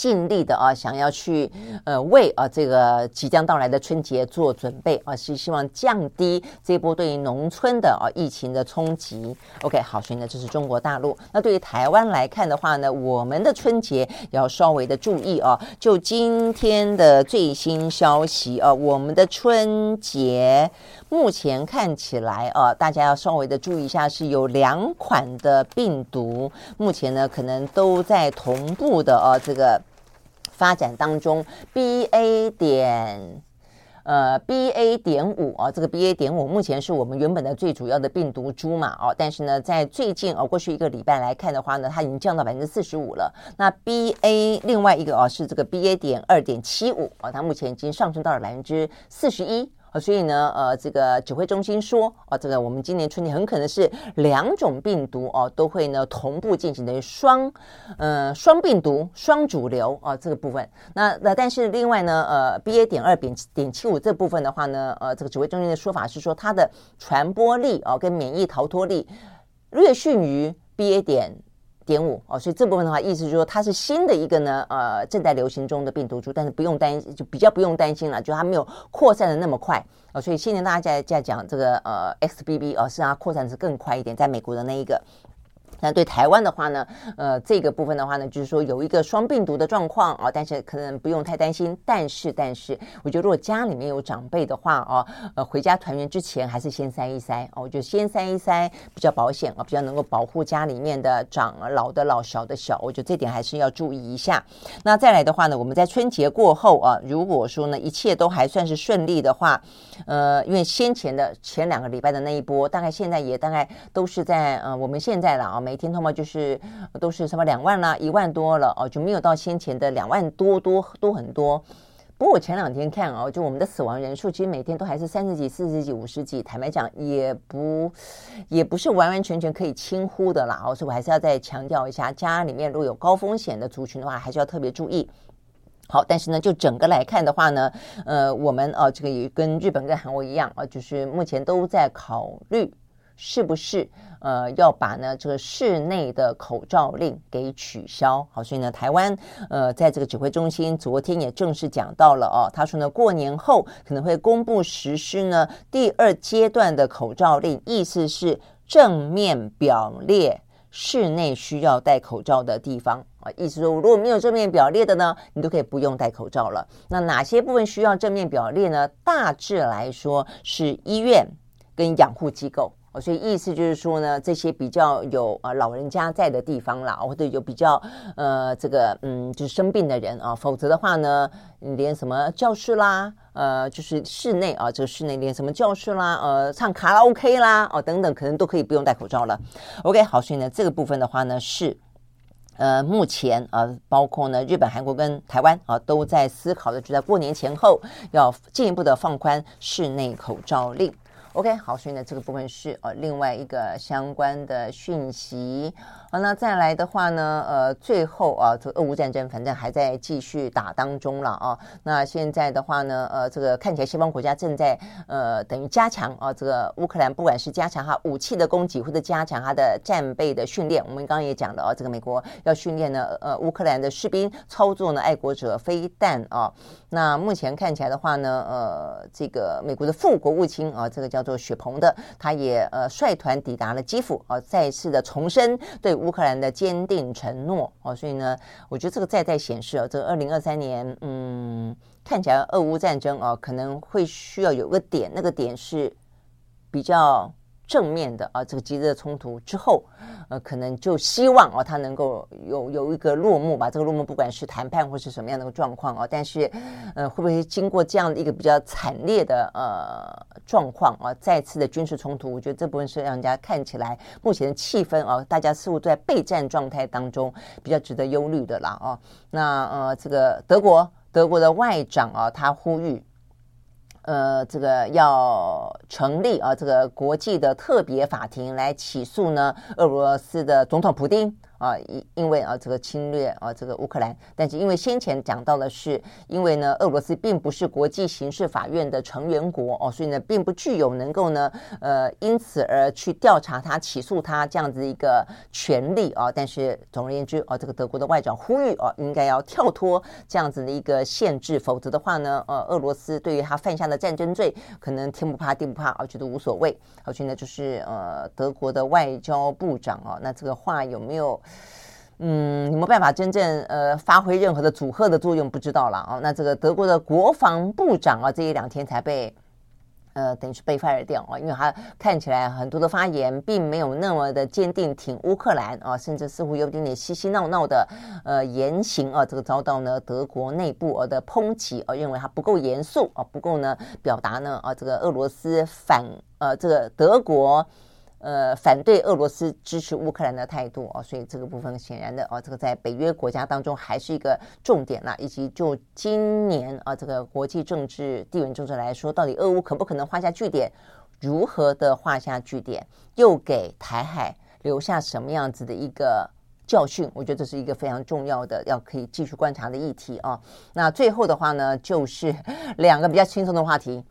尽力的啊，想要去呃为啊这个即将到来的春节做准备啊，是希望降低这波对于农村的啊疫情的冲击。OK，好，所以呢，这是中国大陆。那对于台湾来看的话呢，我们的春节要稍微的注意啊。就今天的最新消息啊，我们的春节目前看起来啊，大家要稍微的注意一下，是有两款的病毒，目前呢可能都在同步的啊这个。发展当中，B A 点，呃，B A 点五啊，这个 B A 点五目前是我们原本的最主要的病毒株嘛，哦，但是呢，在最近啊，过去一个礼拜来看的话呢，它已经降到百分之四十五了。那 B A 另外一个哦，是这个 B A 点二点七五啊，它目前已经上升到了百分之四十一。啊所以呢，呃，这个指挥中心说，啊，这个我们今年春天很可能是两种病毒哦，都会呢同步进行的双，呃，双病毒双主流啊，这个部分。那那但是另外呢，呃，BA 点二点点七五这部分的话呢，呃，这个指挥中心的说法是说它的传播力啊跟免疫逃脱力略逊于 BA 点。点五哦，所以这部分的话，意思就是说它是新的一个呢，呃，正在流行中的病毒株，但是不用担心，就比较不用担心了，就它没有扩散的那么快、哦，所以现在大家在在讲这个呃 XBB 哦，是让它扩散是更快一点，在美国的那一个。那对台湾的话呢，呃，这个部分的话呢，就是说有一个双病毒的状况啊，但是可能不用太担心。但是，但是，我觉得如果家里面有长辈的话啊，呃，回家团圆之前还是先筛一筛哦，我觉得先筛一筛比较保险啊，比较能够保护家里面的长老的老小的小，我觉得这点还是要注意一下。那再来的话呢，我们在春节过后啊，如果说呢一切都还算是顺利的话，呃，因为先前的前两个礼拜的那一波，大概现在也大概都是在呃我们现在了啊。每天通嘛就是都是什么两万啦，一万多了哦，就没有到先前的两万多多多很多。不过我前两天看哦，就我们的死亡人数其实每天都还是三十几、四十几、五十几，坦白讲也不也不是完完全全可以轻忽的啦哦，所以我还是要再强调一下，家里面如果有高风险的族群的话，还是要特别注意。好，但是呢，就整个来看的话呢，呃，我们哦，这个也跟日本跟韩国一样啊，就是目前都在考虑。是不是呃要把呢这个室内的口罩令给取消？好，所以呢，台湾呃在这个指挥中心昨天也正式讲到了哦，他说呢，过年后可能会公布实施呢第二阶段的口罩令，意思是正面表列室内需要戴口罩的地方啊，意思说如果没有正面表列的呢，你都可以不用戴口罩了。那哪些部分需要正面表列呢？大致来说是医院跟养护机构。哦，所以意思就是说呢，这些比较有呃老人家在的地方啦，或者有比较呃这个嗯就是生病的人啊，否则的话呢，连什么教室啦，呃就是室内啊，这个室内连什么教室啦，呃唱卡拉 OK 啦，哦等等，可能都可以不用戴口罩了。OK，好，所以呢这个部分的话呢是呃目前呃包括呢日本、韩国跟台湾啊都在思考的，就在过年前后要进一步的放宽室内口罩令。OK，好，所以呢，这个部分是呃另外一个相关的讯息。好，那再来的话呢，呃，最后啊，这俄乌战争反正还在继续打当中了啊。那现在的话呢，呃，这个看起来西方国家正在呃等于加强啊，这个乌克兰不管是加强它武器的供给，或者加强它的战备的训练。我们刚刚也讲了啊，这个美国要训练呢，呃，乌克兰的士兵操作呢爱国者飞弹啊。那目前看起来的话呢，呃，这个美国的副国务卿啊，这个叫做雪鹏的，他也呃率团抵达了基辅啊，再次的重申对。乌克兰的坚定承诺哦，所以呢，我觉得这个再再显示啊，这个二零二三年，嗯，看起来俄乌战争啊，可能会需要有个点，那个点是比较。正面的啊，这个激烈的冲突之后，呃，可能就希望啊，他能够有有一个落幕吧。这个落幕不管是谈判或是什么样的一个状况啊，但是，呃，会不会经过这样的一个比较惨烈的呃状况啊，再次的军事冲突？我觉得这部分是让人家看起来目前的气氛啊，大家似乎在备战状态当中，比较值得忧虑的啦啊。那呃，这个德国德国的外长啊，他呼吁。呃，这个要成立啊，这个国际的特别法庭来起诉呢，俄罗斯的总统普京啊，因因为啊这个侵略啊这个乌克兰，但是因为先前讲到的是，因为呢俄罗斯并不是国际刑事法院的成员国哦，所以呢并不具有能够呢呃因此而去调查他、起诉他这样子一个权利啊。但是总而言之啊，这个德国的外长呼吁啊，应该要跳脱这样子的一个限制，否则的话呢，呃，俄罗斯对于他犯下的战争罪，可能天不怕地不怕啊，觉得无所谓。而且呢就是呃德国的外交部长啊，那这个话有没有？嗯，有没有办法真正呃发挥任何的阻吓的作用？不知道了啊。那这个德国的国防部长啊，这一两天才被呃等于是被 fire 掉啊，因为他看起来很多的发言并没有那么的坚定挺乌克兰啊，甚至似乎有点点嬉嬉闹闹的呃言行啊，这个遭到呢德国内部的抨击啊，认为他不够严肃啊，不够呢表达呢啊这个俄罗斯反呃这个德国。呃，反对俄罗斯支持乌克兰的态度啊，所以这个部分显然的啊，这个在北约国家当中还是一个重点啦，以及就今年啊，这个国际政治、地缘政治来说，到底俄乌可不可能画下句点？如何的画下句点？又给台海留下什么样子的一个教训？我觉得这是一个非常重要的，要可以继续观察的议题啊。那最后的话呢，就是两个比较轻松的话题。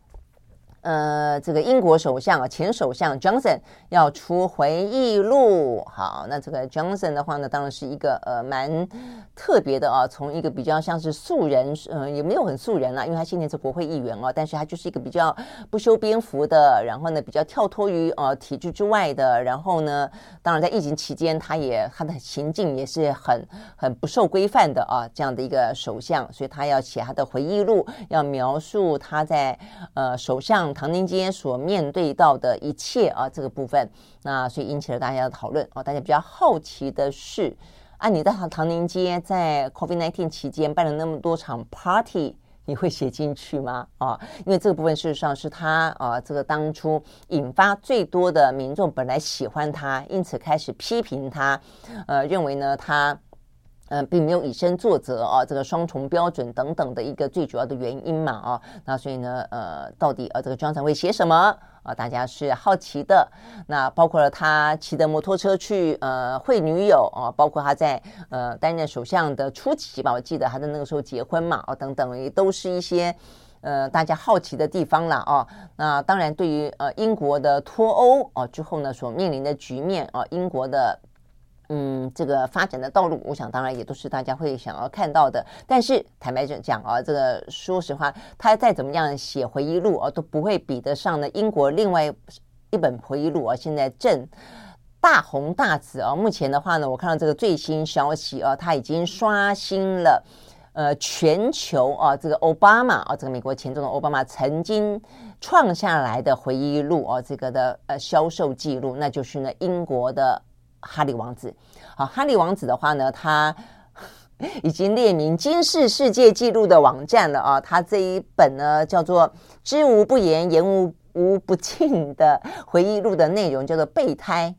呃，这个英国首相啊，前首相 Johnson 要出回忆录。好，那这个 Johnson 的话呢，当然是一个呃蛮特别的啊，从一个比较像是素人，嗯、呃，也没有很素人啦，因为他现在是国会议员啊，但是他就是一个比较不修边幅的，然后呢，比较跳脱于呃体制之外的，然后呢，当然在疫情期间，他也他的行径也是很很不受规范的啊，这样的一个首相，所以他要写他的回忆录，要描述他在呃首相。唐宁街所面对到的一切啊，这个部分，那所以引起了大家的讨论啊。大家比较好奇的是，啊，你在唐唐宁街在 COVID-19 期间办了那么多场 party，你会写进去吗？啊，因为这个部分事实上是他啊，这个当初引发最多的民众本来喜欢他，因此开始批评他，呃，认为呢他。嗯，并没有以身作则啊，这个双重标准等等的一个最主要的原因嘛啊，那所以呢，呃，到底呃这个 Johnson 会写什么啊？大家是好奇的。那包括了他骑的摩托车去呃会女友啊，包括他在呃担任首相的初期吧，我记得他在那个时候结婚嘛啊等等，也都是一些呃大家好奇的地方了啊。那当然，对于呃英国的脱欧啊之后呢所面临的局面啊，英国的。嗯，这个发展的道路，我想当然也都是大家会想要看到的。但是坦白讲啊，这个说实话，他再怎么样写回忆录啊，都不会比得上呢英国另外一本回忆录啊，现在正大红大紫啊。目前的话呢，我看到这个最新消息啊，他已经刷新了呃全球啊这个奥巴马啊这个美国前总统奥巴马曾经创下来的回忆录啊这个的呃销售记录，那就是呢英国的。哈利王子，好，哈利王子的话呢，他 已经列名金世世界纪录的网站了啊。他这一本呢叫做《知无不言，言无无不尽》的回忆录的内容叫做备胎。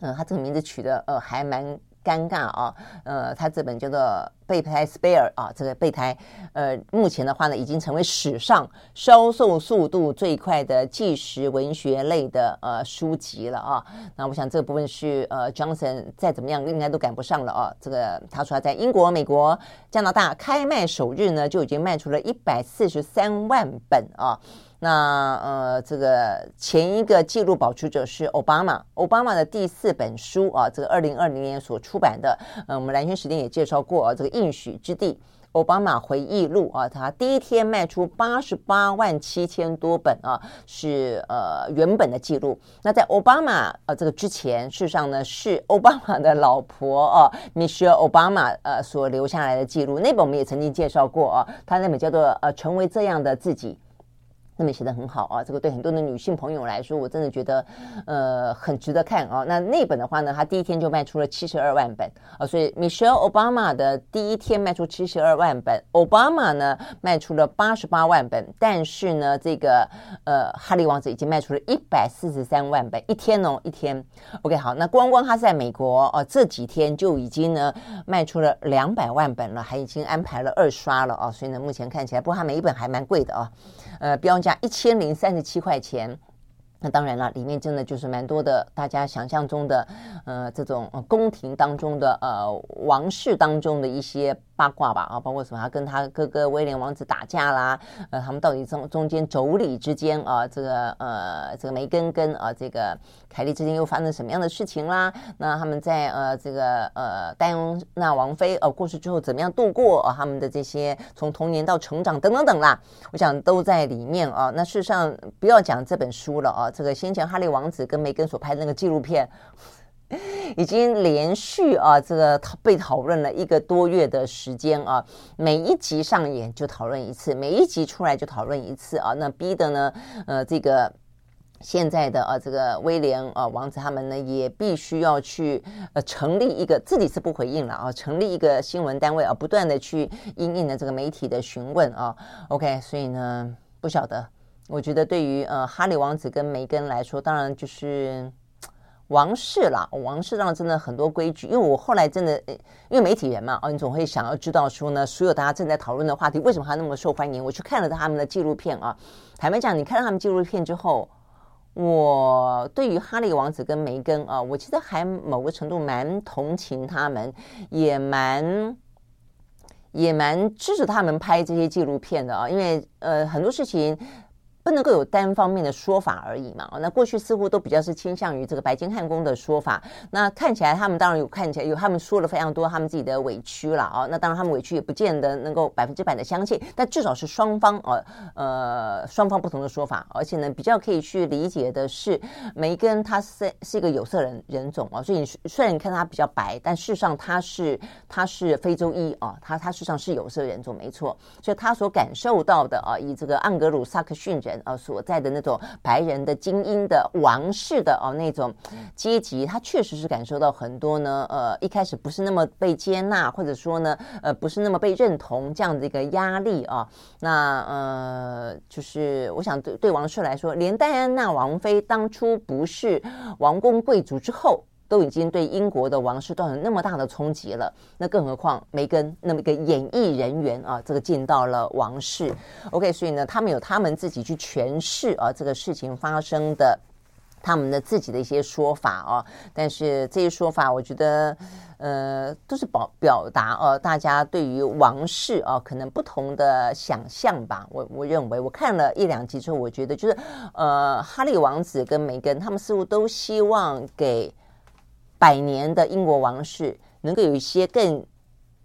嗯，他这个名字取的呃还蛮。尴尬啊，呃，他这本叫做《备胎 Spare》啊，这个备胎，呃，目前的话呢，已经成为史上销售速度最快的纪实文学类的呃书籍了啊。那我想这个部分是呃，Johnson 再怎么样应该都赶不上了啊。这个他说他在英国、美国、加拿大开卖首日呢，就已经卖出了一百四十三万本啊。那呃，这个前一个纪录保持者是奥巴马，奥巴马的第四本书啊，这个二零二零年所出版的，呃，我们蓝轩时间也介绍过啊，这个应许之地，奥巴马回忆录啊，他第一天卖出八十八万七千多本啊，是呃原本的记录。那在奥巴马呃这个之前，事实上呢是奥巴马的老婆啊，Michelle Obama 呃所留下来的记录，那本我们也曾经介绍过啊，他那本叫做呃成为这样的自己。那么写的很好啊，这个对很多的女性朋友来说，我真的觉得，呃，很值得看啊。那那本的话呢，它第一天就卖出了七十二万本啊，所以 Michelle Obama 的第一天卖出七十二万本，Obama 呢卖出了八十八万本，但是呢，这个呃，哈利王子已经卖出了一百四十三万本，一天哦，一天。OK，好，那光光他在美国哦，这几天就已经呢卖出了两百万本了，还已经安排了二刷了啊，所以呢，目前看起来，不过他每一本还蛮贵的啊，呃，标。价一千零三十七块钱，那当然了，里面真的就是蛮多的，大家想象中的，呃，这种宫廷当中的，呃，王室当中的一些八卦吧，啊，包括什么，他跟他哥哥威廉王子打架啦，呃，他们到底中中间妯娌之间啊，这个呃，这个梅根跟啊这个凯莉之间又发生什么样的事情啦？那他们在呃这个呃戴安娜王妃呃过世之后怎么样度过啊？他们的这些从童年到成长等等等啦，我想都在里面啊。那事实上不要讲这本书了啊。这个先前哈利王子跟梅根所拍的那个纪录片，已经连续啊，这个被讨论了一个多月的时间啊，每一集上演就讨论一次，每一集出来就讨论一次啊，那逼的呢，呃，这个现在的啊，这个威廉啊王子他们呢，也必须要去呃成立一个，自己是不回应了啊，成立一个新闻单位啊，不断的去应应的这个媒体的询问啊，OK，所以呢，不晓得。我觉得对于呃哈利王子跟梅根来说，当然就是王室啦。王室当然真的很多规矩，因为我后来真的，因为媒体人嘛，哦，你总会想要知道说呢，所有大家正在讨论的话题为什么还那么受欢迎？我去看了他们的纪录片啊。坦白讲，你看了他们纪录片之后，我对于哈利王子跟梅根啊，我其实还某个程度蛮同情他们，也蛮也蛮支持他们拍这些纪录片的啊，因为呃很多事情。不能够有单方面的说法而已嘛？那过去似乎都比较是倾向于这个白金汉宫的说法。那看起来他们当然有看起来有他们说了非常多他们自己的委屈了啊。那当然他们委屈也不见得能够百分之百的相信，但至少是双方呃呃双方不同的说法。而且呢，比较可以去理解的是，梅根他是是一个有色人人种啊，所以你虽然你看他比较白，但事实上他是他是非洲裔啊，他他事实上是有色人种没错。所以他所感受到的啊，以这个盎格鲁撒克逊人。呃，所在的那种白人的精英的王室的哦那种阶级，他确实是感受到很多呢。呃，一开始不是那么被接纳，或者说呢，呃，不是那么被认同这样的一个压力啊。那呃，就是我想对对王室来说，连戴安娜王妃当初不是王公贵族之后。都已经对英国的王室造成那么大的冲击了，那更何况梅根那么一个演艺人员啊，这个进到了王室，OK，所以呢，他们有他们自己去诠释啊这个事情发生的，他们的自己的一些说法啊，但是这些说法，我觉得呃都是表表达呃大家对于王室啊可能不同的想象吧。我我认为我看了一两集之后，我觉得就是呃哈利王子跟梅根他们似乎都希望给。百年的英国王室能够有一些更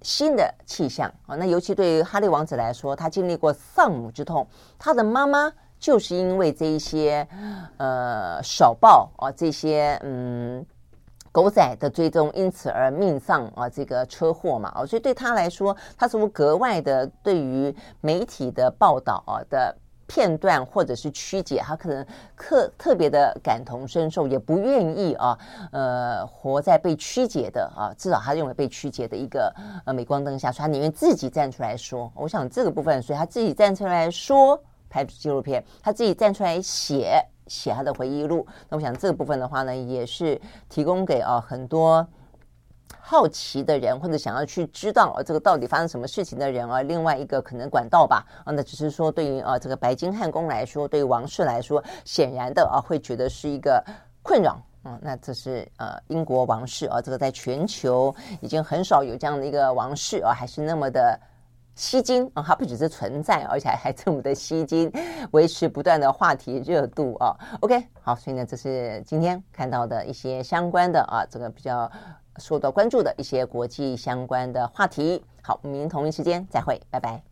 新的气象啊！那尤其对于哈利王子来说，他经历过丧母之痛，他的妈妈就是因为这一些呃小报啊，这些嗯狗仔的追踪，因此而命丧啊，这个车祸嘛啊，所以对他来说，他是不是格外的对于媒体的报道啊的。片段或者是曲解，他可能特特别的感同身受，也不愿意啊，呃，活在被曲解的啊，至少他认为被曲解的一个呃镁光灯下，所以他宁愿自己站出来说。我想这个部分，所以他自己站出来说拍纪录片，他自己站出来写写他的回忆录。那我想这个部分的话呢，也是提供给啊很多。好奇的人，或者想要去知道啊这个到底发生什么事情的人啊，另外一个可能管道吧啊，那只是说对于啊这个白金汉宫来说，对于王室来说，显然的啊会觉得是一个困扰啊。那这是呃英国王室啊，这个在全球已经很少有这样的一个王室啊，还是那么的吸睛啊，它不只是存在，而且还这么的吸睛，维持不断的话题热度啊。OK，好，所以呢，这是今天看到的一些相关的啊，这个比较。受到关注的一些国际相关的话题。好，明天同一时间再会，拜拜。